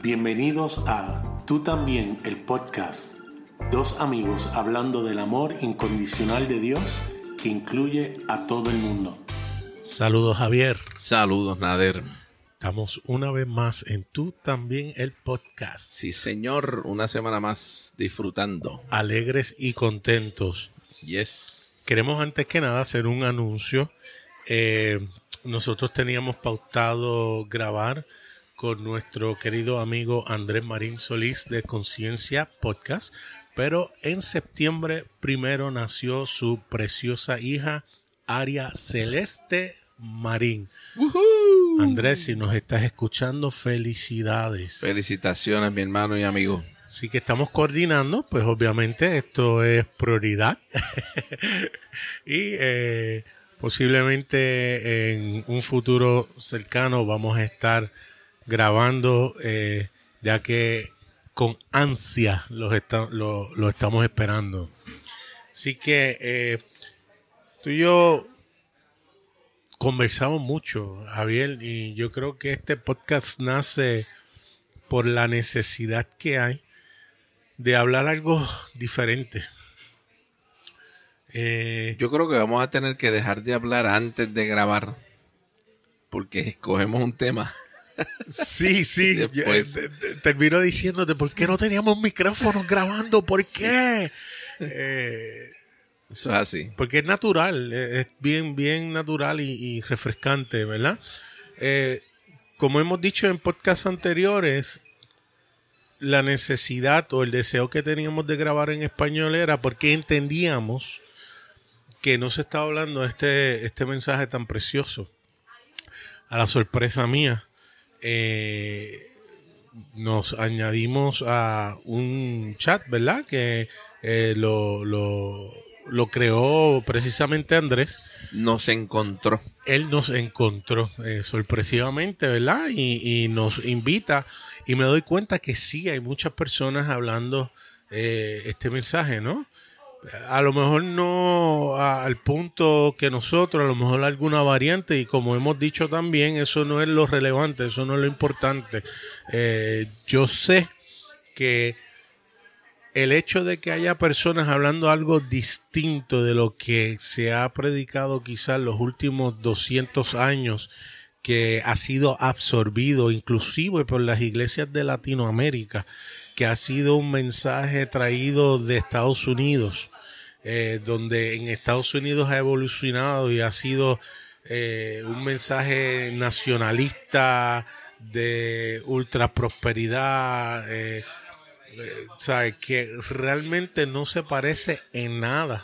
Bienvenidos a Tú también, el podcast. Dos amigos hablando del amor incondicional de Dios que incluye a todo el mundo. Saludos Javier. Saludos Nader. Estamos una vez más en Tú también, el podcast. Sí, señor, una semana más disfrutando. Alegres y contentos. Yes. Queremos antes que nada hacer un anuncio. Eh, nosotros teníamos pautado grabar con nuestro querido amigo Andrés Marín Solís de Conciencia Podcast, pero en septiembre primero nació su preciosa hija Aria Celeste Marín. Andrés, si nos estás escuchando, felicidades. Felicitaciones, mi hermano y amigo. Así que estamos coordinando, pues obviamente esto es prioridad. y eh, posiblemente en un futuro cercano vamos a estar grabando, eh, ya que con ansia los lo, lo, estamos esperando. Así que eh, tú y yo conversamos mucho, Javier, y yo creo que este podcast nace por la necesidad que hay de hablar algo diferente. Eh, yo creo que vamos a tener que dejar de hablar antes de grabar, porque escogemos un tema Sí, sí. termino diciéndote, ¿por qué no teníamos micrófonos grabando? ¿Por qué? Eh, Eso es así. Porque es natural, es bien, bien natural y, refrescante, ¿verdad? Eh, como hemos dicho en podcasts anteriores, la necesidad o el deseo que teníamos de grabar en español era porque entendíamos que no se estaba hablando este, este mensaje tan precioso. A la sorpresa mía, eh, nos añadimos a un chat, ¿verdad? Que eh, lo, lo, creó precisamente Andrés. Nos encontró. Él nos encontró eh, sorpresivamente, ¿verdad? Y, y, nos invita y me doy cuenta que sí, hay muchas personas hablando este mensaje, ¿no? A lo mejor no al punto que nosotros, a lo mejor alguna variante, y como hemos dicho también, eso no es lo relevante, eso no es lo importante. Eh, yo sé que el hecho de que haya personas hablando algo distinto de lo que se ha predicado quizás los últimos 200 años, que ha sido absorbido inclusive por las iglesias de Latinoamérica, que ha sido un mensaje traído de Estados Unidos, eh, donde en Estados Unidos ha evolucionado y ha sido eh, un mensaje nacionalista de ultra prosperidad, eh, que realmente no se parece en nada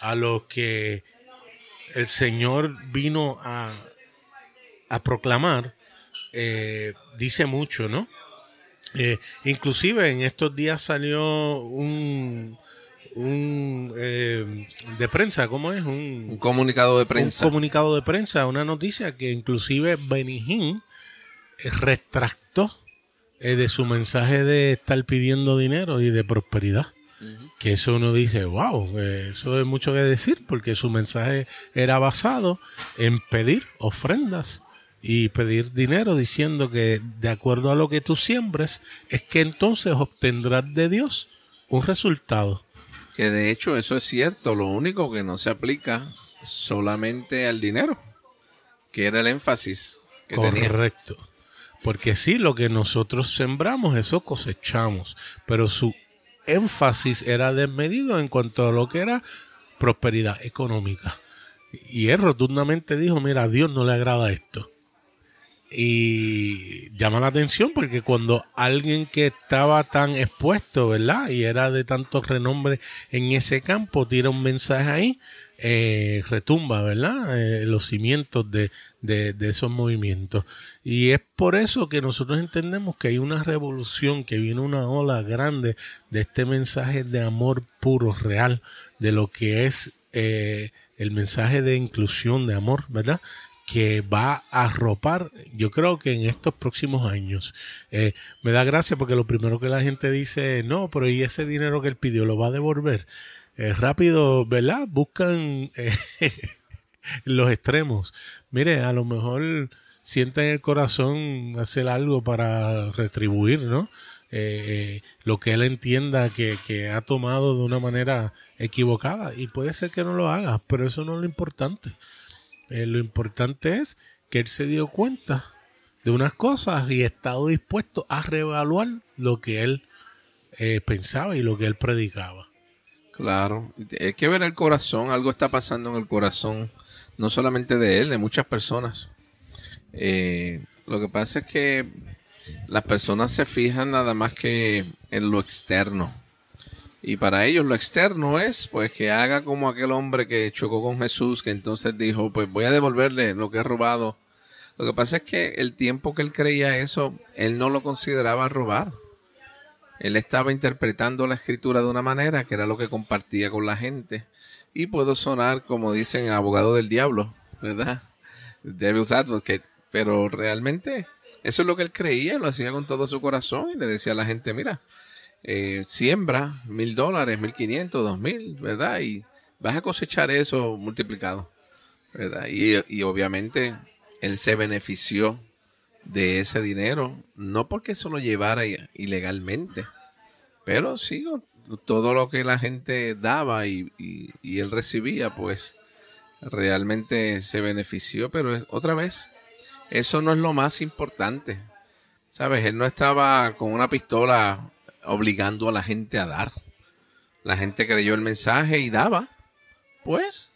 a lo que el Señor vino a, a proclamar, dice mucho, ¿no? Eh, inclusive en estos días salió un, un eh, de prensa, ¿cómo es? Un, comunicado de prensa. Un comunicado de prensa, una noticia que inclusive Benijín eh, retractó de su mensaje de estar pidiendo dinero y de prosperidad. Que eso uno dice, wow, eso es mucho que decir, porque su mensaje era basado en pedir ofrendas y pedir dinero diciendo que de acuerdo a lo que tú siembres es que entonces obtendrás de Dios un resultado. Que de hecho eso es cierto, lo único que no se aplica solamente al dinero, que era el énfasis que Correcto. Porque sí, lo que nosotros sembramos, eso cosechamos, pero su énfasis era desmedido en cuanto a lo que era prosperidad económica. Y él rotundamente dijo, mira, a Dios no le agrada esto. Y llama la atención porque cuando alguien que estaba tan expuesto, ¿verdad? Y era de tanto renombre en ese campo, tira un mensaje ahí, eh, retumba, ¿verdad? Eh, los cimientos de, de, de, esos movimientos. Y es por eso que nosotros entendemos que hay una revolución, que viene una ola grande de este mensaje de amor puro, real, de lo que es eh, el mensaje de inclusión, de amor, ¿verdad? Que va a arropar, yo creo que en estos próximos años. Eh, me da gracia porque lo primero que la gente dice, no, pero ¿y ese dinero que él pidió lo va a devolver? Eh, rápido, ¿verdad? Buscan eh, los extremos. Mire, a lo mejor sienta en el corazón hacer algo para retribuir, ¿no? Eh, lo que él entienda que, ha tomado de una manera equivocada. Y puede ser que no lo haga, pero eso no es lo importante. Eh, lo importante es que él se dio cuenta de unas cosas y ha estado dispuesto a reevaluar lo que él eh, pensaba y lo que él predicaba. Claro, hay que ver el corazón, algo está pasando en el corazón, no solamente de él, de muchas personas. lo que pasa es que las personas se fijan nada más que en lo externo. Y para ellos lo externo es pues que haga como aquel hombre que chocó con Jesús, que entonces dijo, pues voy a devolverle lo que he robado. Lo que pasa es que el tiempo que él creía eso, él no lo consideraba robar. Él estaba interpretando la escritura de una manera que era lo que compartía con la gente. Y puedo sonar, como dicen, abogado del diablo, ¿verdad? Devil's advocate. Pero realmente eso es lo que él creía, lo hacía con todo su corazón y le decía a la gente, mira, eh, siembra mil dólares, mil quinientos, dos mil, ¿verdad? Y vas a cosechar eso multiplicado, ¿verdad? Y, y obviamente él se benefició de ese dinero, no porque eso lo llevara ilegalmente, pero sí todo lo que la gente daba y, y él recibía, pues realmente se benefició, pero otra vez eso no es lo más importante. ¿Sabes? Él no estaba con una pistola obligando a la gente a dar. La gente creyó el mensaje y daba. Pues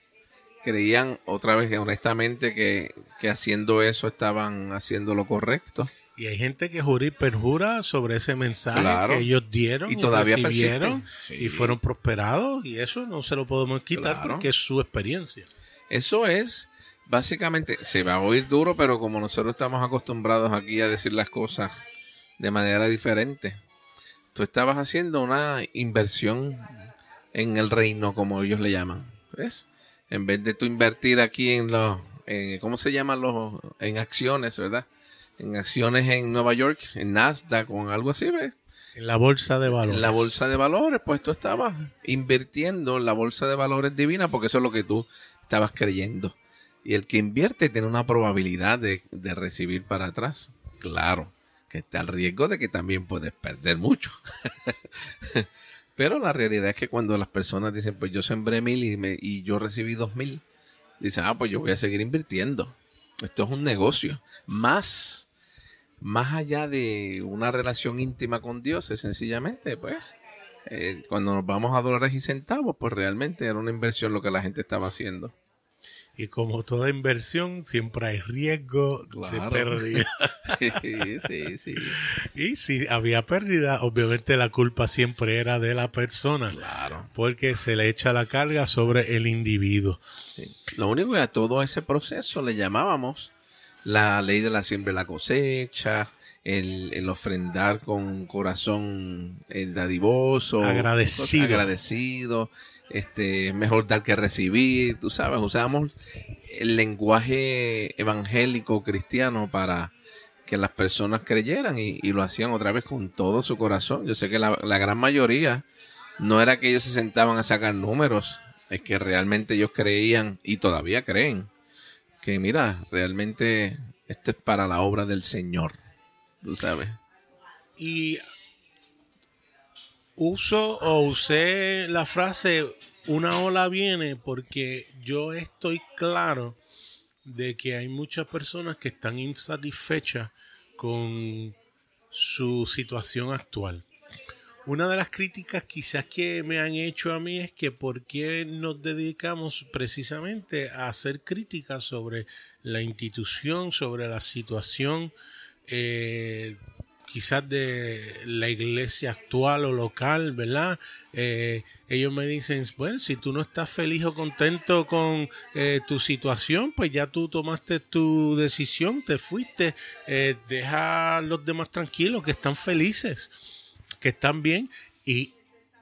creían otra vez honestamente que, haciendo eso estaban haciendo lo correcto. Y hay gente que jura y perjura sobre ese mensaje que ellos dieron y, todavía recibieron y fueron prosperados y eso no se lo podemos quitar porque es su experiencia. Eso es básicamente se va a oír duro, pero como nosotros estamos acostumbrados aquí a decir las cosas de manera diferente, tú estabas haciendo una inversión en el reino, como ellos le llaman, ¿ves? En vez de tú invertir aquí en los, ¿cómo se llaman los? En acciones, ¿verdad? En acciones en Nueva York, en Nasdaq o en algo así, ¿ves? En la bolsa de valores. En la bolsa de valores, pues tú estabas invirtiendo en la bolsa de valores divina porque eso es lo que tú estabas creyendo. Y el que invierte tiene una probabilidad de, recibir para atrás. Claro, que está al riesgo de que también puedes perder mucho. Pero la realidad es que cuando las personas dicen, pues yo sembré mil y, me, y yo recibí dos mil, dicen, ah, pues yo voy a seguir invirtiendo. Esto es un negocio. Más, más allá de una relación íntima con Dios, es sencillamente, pues, eh, cuando nos vamos a dólares y centavos, pues realmente era una inversión lo que la gente estaba haciendo. Y como toda inversión, siempre hay riesgo de pérdida. sí, sí, Y si había pérdida, obviamente la culpa siempre era de la persona. Claro. Porque se le echa la carga sobre el individuo. Lo único que a todo ese proceso le llamábamos la ley de la siembra y la cosecha, el, ofrendar con corazón el eh, dadivoso, agradecido. agradecido, este, mejor dar que recibir, tú sabes, usábamos el lenguaje evangélico cristiano para que las personas creyeran y, lo hacían otra vez con todo su corazón. Yo sé que la, la, gran mayoría no era que ellos se sentaban a sacar números, es que realmente ellos creían y todavía creen que mira, realmente esto es para la obra del Señor, tú sabes. Y uso o usé la frase una ola viene porque yo estoy claro de que hay muchas personas que están insatisfechas con su situación actual. Una de las críticas quizás que me han hecho a mí es que por qué nos dedicamos precisamente a hacer críticas sobre la institución, sobre la situación eh, quizás de la iglesia actual o local, ¿verdad? Eh, ellos me dicen, bueno, si tú no estás feliz o contento con eh, tu situación, pues ya tú tomaste tu decisión, te fuiste, eh, deja a los demás tranquilos, que están felices, que están bien y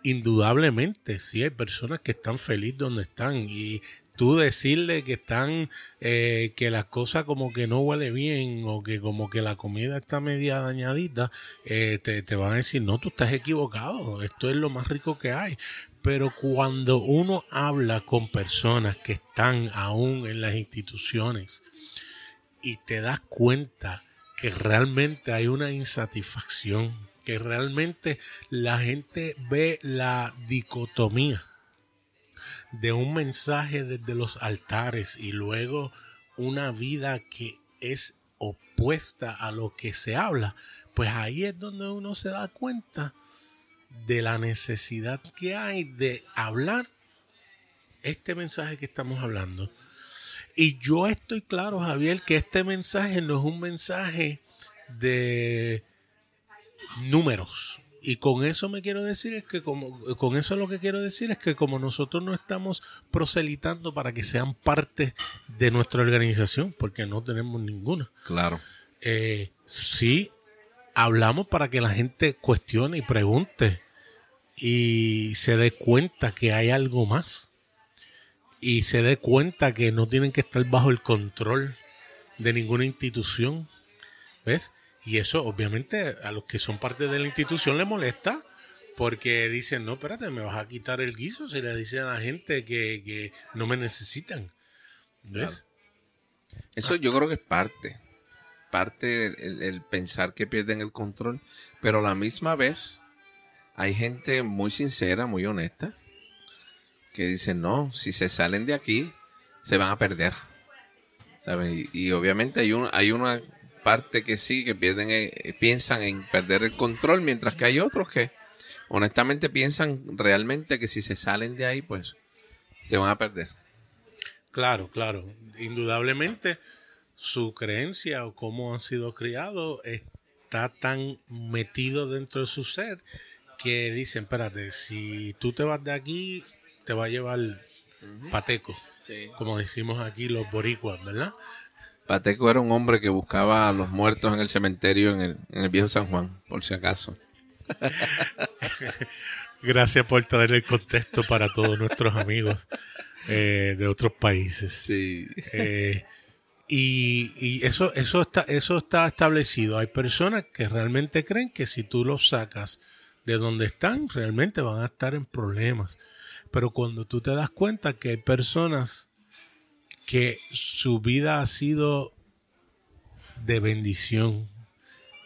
indudablemente sí hay personas que están felices donde están y tú decirle que están, eh, que las cosas como que no huele bien o que como que la comida está media dañadita, eh, te, te van a decir, no, tú estás equivocado, esto es lo más rico que hay. Pero cuando uno habla con personas que están aún en las instituciones, y te das cuenta que realmente hay una insatisfacción, que realmente la gente ve la dicotomía de un mensaje desde los altares y luego una vida que es opuesta a lo que se habla, pues ahí es donde uno se da cuenta de la necesidad que hay de hablar este mensaje que estamos hablando. Y yo estoy claro, Javier, que este mensaje no es un mensaje de números. Y con eso me quiero decir es que como con eso lo que quiero decir es que como nosotros no estamos proselitando para que sean parte de nuestra organización, porque no tenemos ninguna. Claro. Eh, sí hablamos para que la gente cuestione y pregunte y se dé cuenta que hay algo más y se dé cuenta que no tienen que estar bajo el control de ninguna institución. ¿Ves? Y eso obviamente a los que son parte de la institución le molesta porque dicen, no, espérate, me vas a quitar el guiso si le dicen a la gente que, no me necesitan. ¿Ves? Eso yo creo que es parte. Parte el, pensar que pierden el control. Pero a la misma vez hay gente muy sincera, muy honesta, que dicen, no, si se salen de aquí, se van a perder. ¿Saben? Y, obviamente hay, un, hay una parte que sí, que pierden, eh, piensan en perder el control, mientras que hay otros que honestamente piensan realmente que si se salen de ahí, pues se van a perder. Claro, claro. Indudablemente su creencia o cómo han sido criados está tan metido dentro de su ser que dicen, espérate, si tú te vas de aquí, te va a llevar pateco, como decimos aquí los boricuas, ¿verdad? Pateco era un hombre que buscaba a los muertos en el cementerio en el, viejo San Juan, por si acaso. Gracias por traer el contexto para todos nuestros amigos eh, de otros países. Sí. Eh, y, eso, eso, está, eso está establecido. Hay personas que realmente creen que si tú los sacas de donde están, realmente van a estar en problemas. Pero cuando tú te das cuenta que hay personas que su vida ha sido de bendición,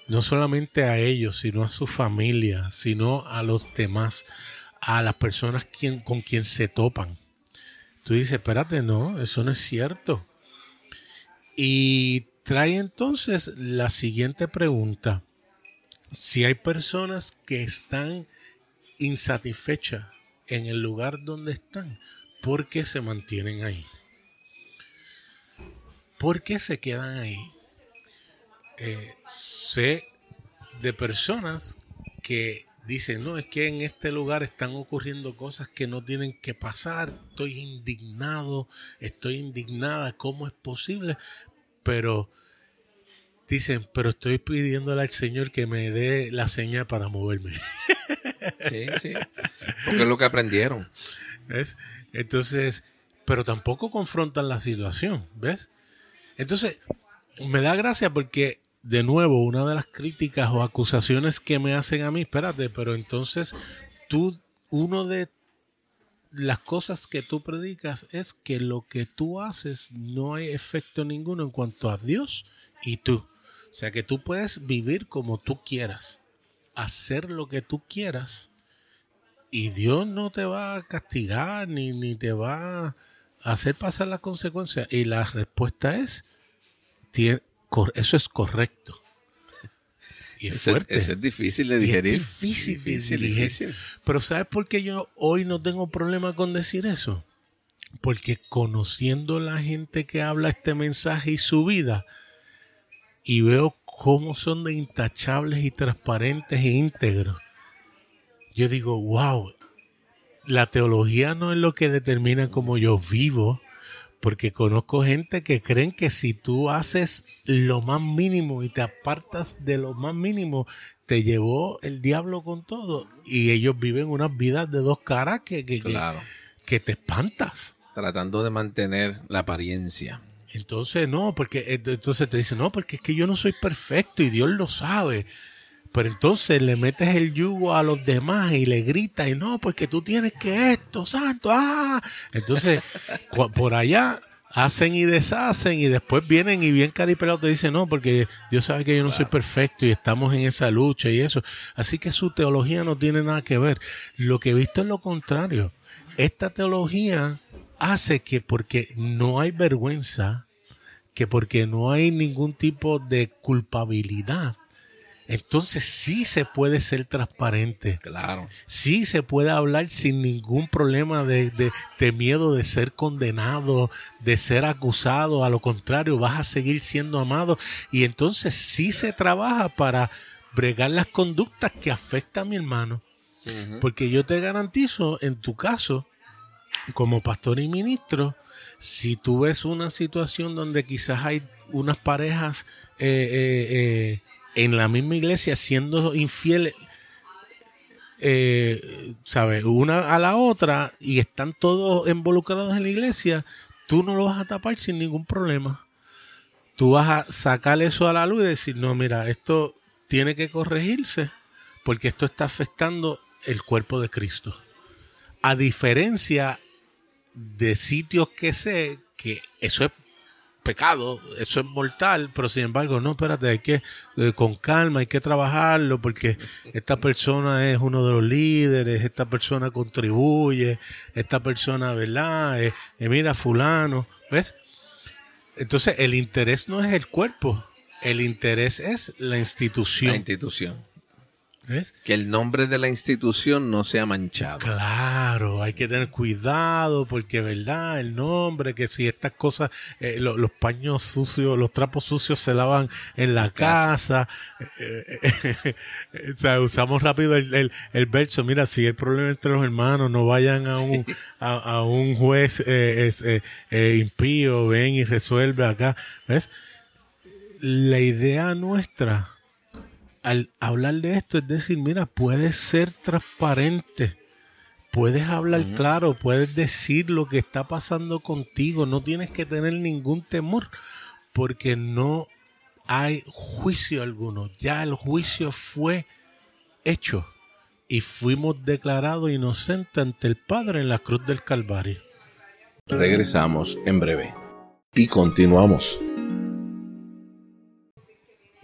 no solamente a ellos, sino a su familia, sino a los demás, a las personas quien, con quien se topan. Tú dices, espérate, no, eso no es cierto. Y trae entonces la siguiente pregunta. Si hay personas que están insatisfechas en el lugar donde están, ¿por qué se mantienen ahí? ¿Por qué se quedan ahí? Eh, sé de personas que dicen, no, es que en este lugar están ocurriendo cosas que no tienen que pasar, estoy indignado, estoy indignada, ¿cómo es posible? Pero dicen, pero estoy pidiéndole al Señor que me dé la señal para moverme. Sí, sí, porque es lo que aprendieron. ¿Ves? Entonces, pero tampoco confrontan la situación, ¿ves? Entonces, me da gracia porque, de nuevo, una de las críticas o acusaciones que me hacen a mí, espérate, pero entonces tú, uno de las cosas que tú predicas es que lo que tú haces no hay efecto ninguno en cuanto a Dios y tú. O sea que tú puedes vivir como tú quieras, hacer lo que tú quieras y Dios no te va a castigar ni, ni te va hacer pasar las consecuencias? Y la respuesta es, eso es correcto. Y es fuerte. Eso es difícil de digerir. es difícil, difícil, Pero ¿sabes por qué yo hoy no tengo problema con decir eso? Porque conociendo la gente que habla este mensaje y su vida, y veo cómo son de intachables y transparentes e íntegros, yo digo, wow, la teología no es lo que determina cómo yo vivo, porque conozco gente que creen que si tú haces lo más mínimo y te apartas de lo más mínimo, te llevó el diablo con todo. Y ellos viven unas vidas de dos caras que, que, que, te espantas. Tratando de mantener la apariencia. Entonces, no, porque entonces te dicen, no, porque es que yo no soy perfecto y Dios lo sabe. Pero entonces le metes el yugo a los demás y le gritas, y no, porque tú tienes que esto, santo, ah. Entonces, por allá hacen y deshacen y después vienen y bien caripelado te dicen, no, porque Dios sabe que yo no soy perfecto y estamos en esa lucha y eso. Así que su teología no tiene nada que ver. Lo que he visto es lo contrario. Esta teología hace que porque no hay vergüenza, que porque no hay ningún tipo de culpabilidad, entonces sí se puede ser transparente. Claro. Sí se puede hablar sin ningún problema de, de, miedo de ser condenado, de ser acusado. A lo contrario, vas a seguir siendo amado. Y entonces sí se trabaja para bregar las conductas que afectan a mi hermano. Porque yo te garantizo, en tu caso, como pastor y ministro, si tú ves una situación donde quizás hay unas parejas eh, eh, eh, en la misma iglesia siendo infieles, eh, ¿sabes? Una a la otra y están todos involucrados en la iglesia, tú no lo vas a tapar sin ningún problema. Tú vas a sacar eso a la luz y decir, no, mira, esto tiene que corregirse porque esto está afectando el cuerpo de Cristo. A diferencia de sitios que sé que eso es pecado, eso es mortal, pero sin embargo, no, espérate, hay que, eh, con calma, hay que trabajarlo porque esta persona es uno de los líderes, esta persona contribuye, esta persona, ¿verdad? Eh, eh, mira, fulano, ¿ves? Entonces, el interés no es el cuerpo, el interés es la institución. La institución. Que el nombre de la institución no sea manchado. Claro, hay que tener cuidado porque, ¿verdad? El nombre, que si estas cosas, eh, los paños sucios, los trapos sucios se lavan en la, casa. Eh, eh, o sea, usamos rápido el, el, verso. Mira, si hay problema entre los hermanos, no vayan a un, a, un juez impío, ven y resuelve acá. ¿Ves? La idea nuestra al hablar de esto es decir, mira, puedes ser transparente, puedes hablar claro, puedes decir lo que está pasando contigo, no tienes que tener ningún temor, porque no hay juicio alguno, ya el juicio fue hecho y fuimos declarados inocentes ante el Padre en la cruz del Calvario. Regresamos en breve y continuamos.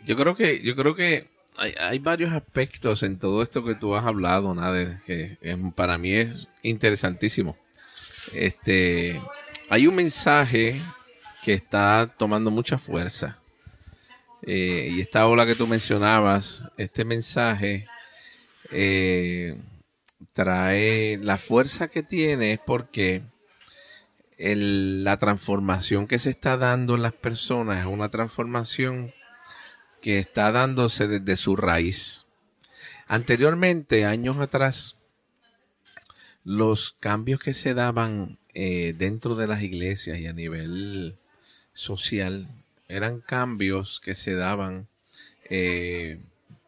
Yo creo que, yo creo que hay, varios aspectos en todo esto que tú has hablado, Nader, que para mí es interesantísimo. Este, hay un mensaje que está tomando mucha fuerza. Eh, y esta ola que tú mencionabas, este mensaje eh, trae la fuerza que tiene es porque la transformación que se está dando en las personas es una transformación que está dándose desde su raíz. Anteriormente, años atrás, los cambios que se daban eh, dentro de las iglesias y a nivel social eran cambios que se daban eh,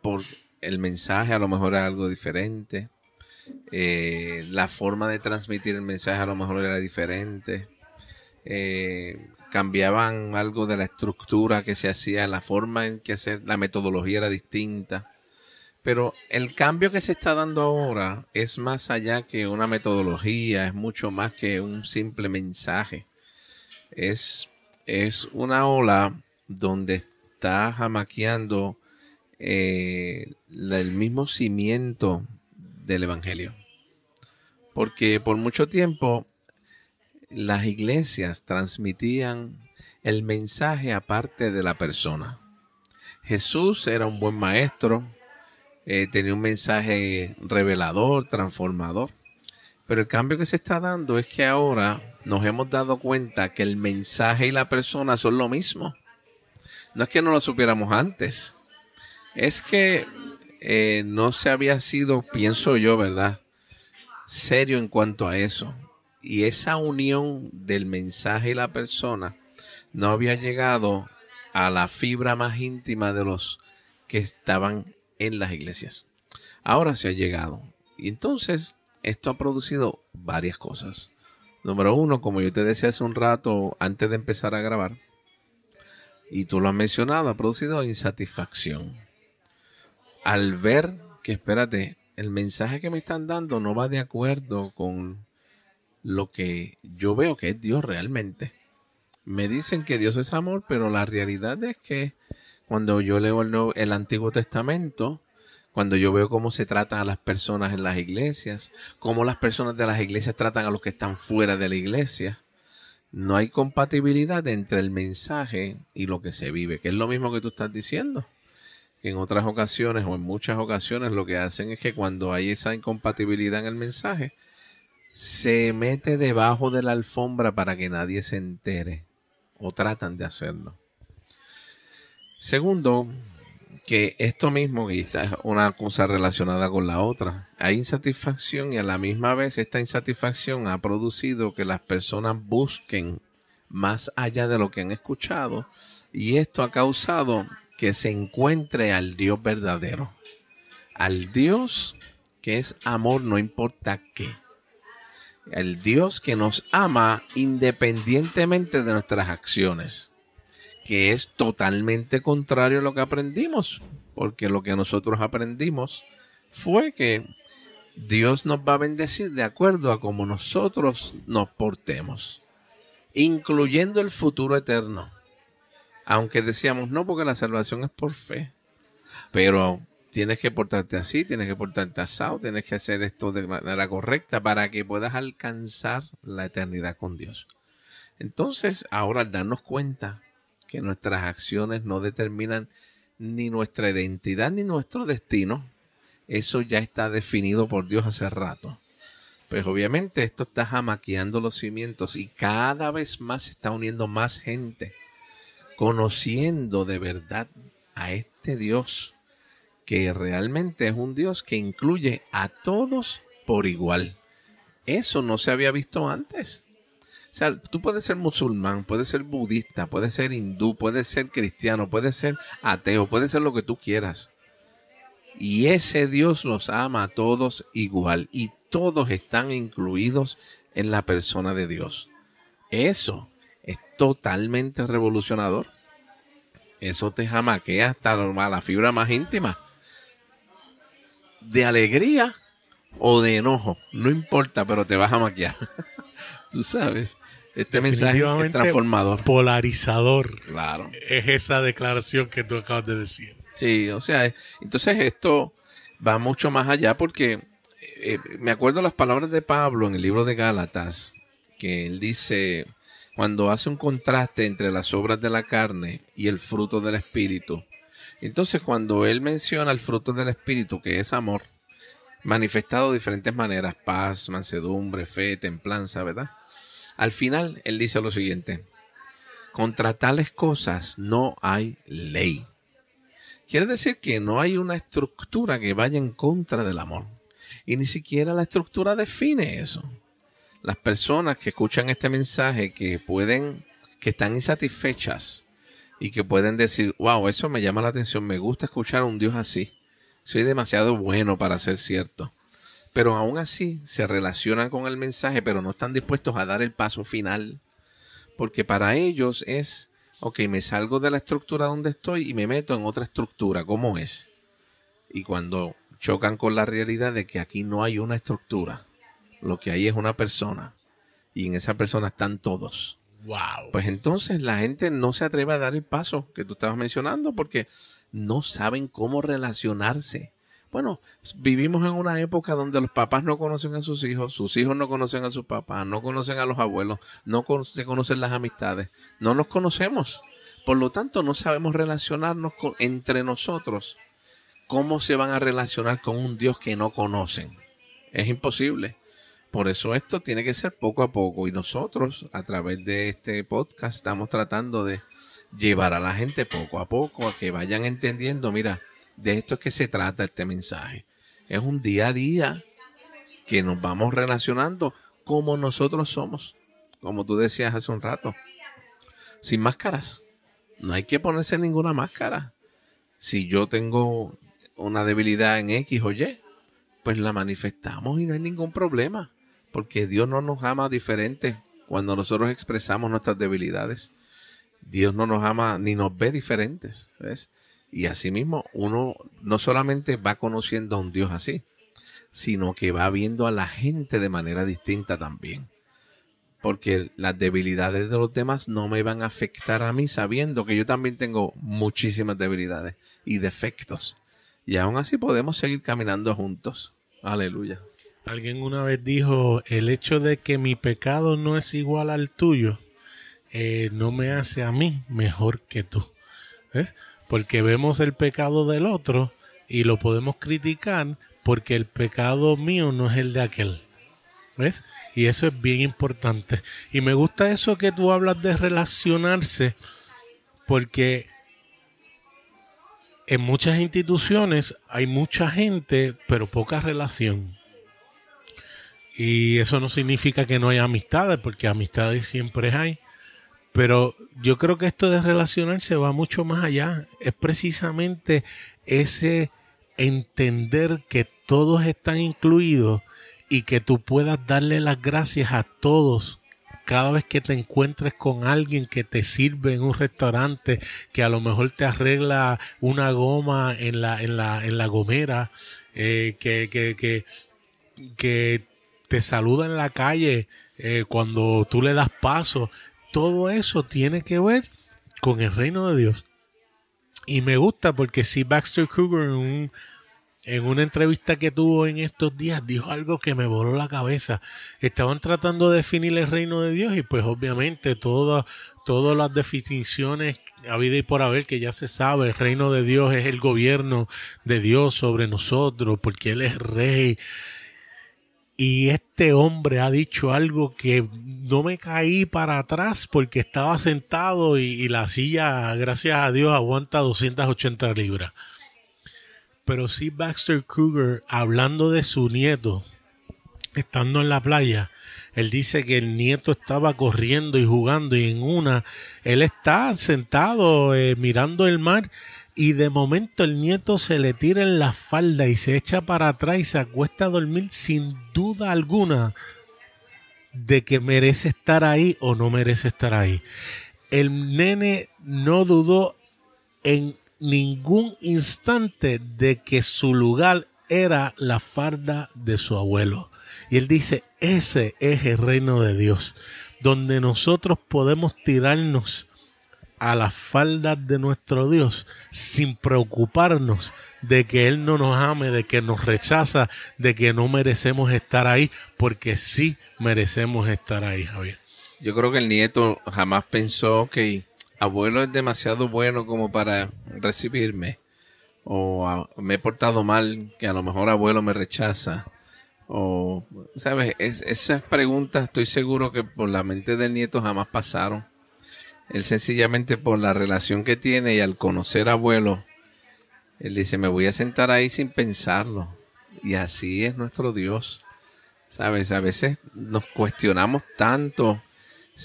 por el mensaje, a lo mejor era algo diferente, eh, la forma de transmitir el mensaje a lo mejor era diferente, cambiaban algo de la estructura que se hacía, la forma en que hacer, la metodología era distinta. Pero el cambio que se está dando ahora es más allá que una metodología, es mucho más que un simple mensaje. Es, es una ola donde está jamaqueando eh, el mismo cimiento del Evangelio. Porque por mucho tiempo las iglesias transmitían el mensaje aparte de la persona. Jesús era un buen maestro, eh, tenía un mensaje revelador, transformador, pero el cambio que se está dando es que ahora nos hemos dado cuenta que el mensaje y la persona son lo mismo. No es que no lo supiéramos antes, es que eh, no se había sido, pienso yo, ¿verdad? Serio en cuanto a eso y esa unión del mensaje y la persona no había llegado a la fibra más íntima de los que estaban en las iglesias. Ahora se ha llegado. Y entonces esto ha producido varias cosas. Número uno, como yo te decía hace un rato antes de empezar a grabar, y tú lo has mencionado, ha producido insatisfacción. Al ver que, espérate, el mensaje que me están dando no va de acuerdo con lo que yo veo que es Dios realmente. me dicen que Dios es amor, pero la realidad es que cuando yo leo el, el Antiguo Testamento, cuando yo veo cómo se tratan a las personas en las iglesias, cómo las personas de las iglesias tratan a los que están fuera de la iglesia, no hay compatibilidad entre el mensaje y lo que se vive, que es lo mismo que tú estás diciendo. Que en otras ocasiones o en muchas ocasiones lo que hacen es que cuando hay esa incompatibilidad en el mensaje, se mete debajo de la alfombra para que nadie se entere o tratan de hacerlo. Segundo, que esto mismo, y esta es una cosa relacionada con la otra, hay insatisfacción y a la misma vez esta insatisfacción ha producido que las personas busquen más allá de lo que han escuchado y esto ha causado que se encuentre al Dios verdadero, al Dios que es amor no importa qué, el Dios que nos ama independientemente de nuestras acciones que es totalmente contrario a lo que aprendimos, porque lo que nosotros aprendimos fue que Dios nos va a bendecir de acuerdo a cómo nosotros nos portemos, incluyendo el futuro eterno. Aunque decíamos no, porque la salvación es por fe, pero tienes que portarte así, tienes que portarte asado, tienes que hacer esto de manera correcta para que puedas alcanzar la eternidad con Dios. Entonces, ahora al darnos cuenta que nuestras acciones no determinan ni nuestra identidad ni nuestro destino. Eso ya está definido por Dios hace rato. Pues obviamente esto está jamaqueando los cimientos y cada vez más se está uniendo más gente conociendo de verdad a este Dios que realmente es un Dios que incluye a todos por igual. Eso no se había visto antes. O sea, tú puedes ser musulmán, puedes ser budista, puedes ser hindú, puedes ser cristiano, puedes ser ateo, puedes ser lo que tú quieras. Y ese Dios los ama a todos igual y todos están incluidos en la persona de Dios. Eso es totalmente revolucionador. Eso te jamaquea hasta la fibra más íntima. De alegría o de enojo, no importa, pero te vas a maquillar. Tú sabes. Este mensaje es transformador. Polarizador. Claro. Es esa declaración que tú acabas de decir. Sí, o sea, entonces esto va mucho más allá porque eh, me acuerdo las palabras de Pablo en el libro de Gálatas, que él dice, cuando hace un contraste entre las obras de la carne y el fruto del Espíritu. Entonces, cuando él menciona el fruto del Espíritu, que es amor, manifestado de diferentes maneras, paz, mansedumbre, fe, templanza, ¿verdad? Al final, él dice lo siguiente, contra tales cosas no hay ley. Quiere decir que no hay una estructura que vaya en contra del amor. Y ni siquiera la estructura define eso. Las personas que escuchan este mensaje, que pueden, que están insatisfechas y que pueden decir, wow, eso me llama la atención, me gusta escuchar a un Dios así. Soy demasiado bueno para ser cierto pero aún así se relacionan con el mensaje, pero no están dispuestos a dar el paso final, porque para ellos es, ok, me salgo de la estructura donde estoy y me meto en otra estructura, ¿cómo es? Y cuando chocan con la realidad de que aquí no hay una estructura, lo que hay es una persona, y en esa persona están todos. Pues entonces la gente no se atreve a dar el paso que tú estabas mencionando porque no saben cómo relacionarse bueno, vivimos en una época donde los papás no conocen a sus hijos, sus hijos no conocen a sus papás, no conocen a los abuelos, no se conocen las amistades, no nos conocemos. Por lo tanto, no sabemos relacionarnos con, entre nosotros. ¿Cómo se van a relacionar con un Dios que no conocen? Es imposible. Por eso esto tiene que ser poco a poco y nosotros a través de este podcast estamos tratando de llevar a la gente poco a poco a que vayan entendiendo, mira, de esto es que se trata este mensaje. Es un día a día que nos vamos relacionando como nosotros somos, como tú decías hace un rato, sin máscaras. No hay que ponerse ninguna máscara. Si yo tengo una debilidad en X o Y, pues la manifestamos y no hay ningún problema, porque Dios no nos ama diferente cuando nosotros expresamos nuestras debilidades. Dios no nos ama ni nos ve diferentes. ¿ves? Y asimismo, uno no solamente va conociendo a un Dios así, sino que va viendo a la gente de manera distinta también. porque las debilidades de los demás no me van a afectar a mí sabiendo que yo también tengo muchísimas debilidades y defectos. Y aún así podemos seguir caminando juntos. Aleluya. Alguien una vez dijo, el hecho de que mi pecado no es igual al tuyo, eh, no me hace a mí mejor que tú. ¿Ves? Porque vemos el pecado del otro y lo podemos criticar porque el pecado mío no es el de aquel. ¿Ves? Y eso es bien importante. Y me gusta eso que tú hablas de relacionarse, porque en muchas instituciones hay mucha gente, pero poca relación. Y eso no significa que no haya amistades, porque amistades siempre hay. Pero yo creo que esto de relacionarse va mucho más allá. Es precisamente ese entender que todos están incluidos y que tú puedas darle las gracias a todos cada vez que te encuentres con alguien que te sirve en un restaurante, que a lo mejor te arregla una goma en la, en la, en la gomera, eh, que, que, que, que, te saluda en la calle eh, cuando tú le das paso, todo eso tiene que ver con el reino de Dios. Y me gusta porque si Baxter Kruger en un en una entrevista que tuvo en estos días dijo algo que me voló la cabeza. Estaban tratando de definir el reino de Dios y pues obviamente todas todas las definiciones a vida y por haber que ya se sabe, el reino de Dios es el gobierno de Dios sobre nosotros porque Él es rey. Y este hombre ha dicho algo que no me caí para atrás porque estaba sentado y, la silla, gracias a Dios, aguanta 280 libras. Pero sí Baxter Kruger hablando de su nieto, estando en la playa, él dice que el nieto estaba corriendo y jugando y en una, él está sentado eh, mirando el mar y de momento el nieto se le tira en la falda y se echa para atrás y se acuesta a dormir sin duda alguna de que merece estar ahí o no merece estar ahí. El nene no dudó en ningún instante de que su lugar era la farda de su abuelo. Y él dice, ese es el reino de Dios, donde nosotros podemos tirarnos a la falda de nuestro Dios sin preocuparnos de que Él no nos ame, de que nos rechaza, de que no merecemos estar ahí, porque sí merecemos estar ahí, Javier. Yo creo que el nieto jamás pensó que abuelo es demasiado bueno como para recibirme, o me he portado mal que a lo mejor abuelo me rechaza, o, ¿sabes? esas preguntas estoy seguro que por la mente del nieto jamás pasaron. Él sencillamente por la relación que tiene y al conocer a abuelo, él dice, me voy a sentar ahí sin pensarlo. Y así es nuestro Dios. ¿Sabes? A veces nos cuestionamos tanto.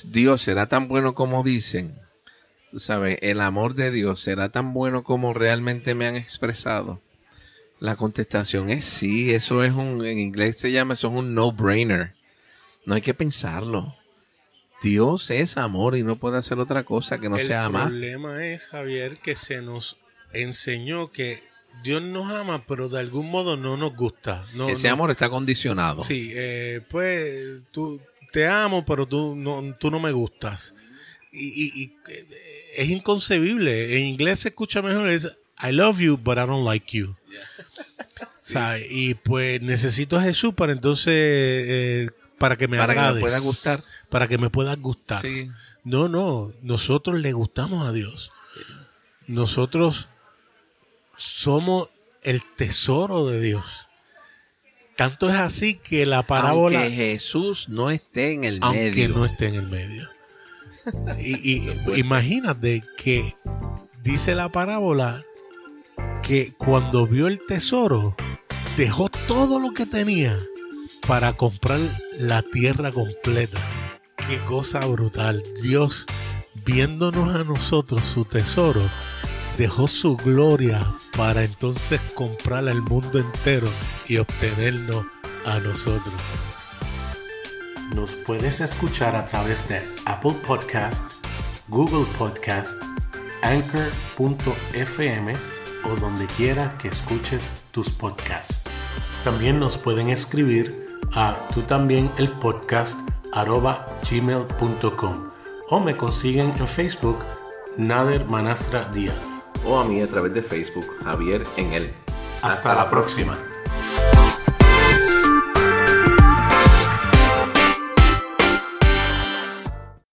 Dios será tan bueno como dicen sabes, el amor de Dios será tan bueno como realmente me han expresado? La contestación es sí, eso es un, en inglés se llama, eso es un no-brainer. No hay que pensarlo. Dios es amor y no puede hacer otra cosa que no sea amar. El problema es, Javier, que se nos enseñó que Dios nos ama, pero de algún modo no nos gusta. Ese amor está condicionado. Sí, eh, pues tú te amo, pero tú no, tú no me gustas y, es inconcebible. En inglés se escucha mejor, es I love you, but I don't like you. y pues necesito a Jesús para entonces, eh, para que me para que me pueda gustar. Para que me pueda gustar. No, no, nosotros le gustamos a Dios. Nosotros somos el tesoro de Dios. Tanto es así que la parábola. Aunque Jesús no esté en el medio. Aunque no esté en el medio y, imagínate que dice la parábola que cuando vio el tesoro, dejó todo lo que tenía para comprar la tierra completa. Qué cosa brutal. Dios, viéndonos a nosotros su tesoro, dejó su gloria para entonces comprar al mundo entero y obtenernos a nosotros. Nos puedes escuchar a través de Apple Podcast, Google Podcast, Anchor.fm o donde quiera que escuches tus podcasts. También nos pueden escribir a tú también el podcast gmail.com o me consiguen en Facebook Nader Manastra Díaz. O a mí a través de Facebook, Javier en él. Hasta, la próxima.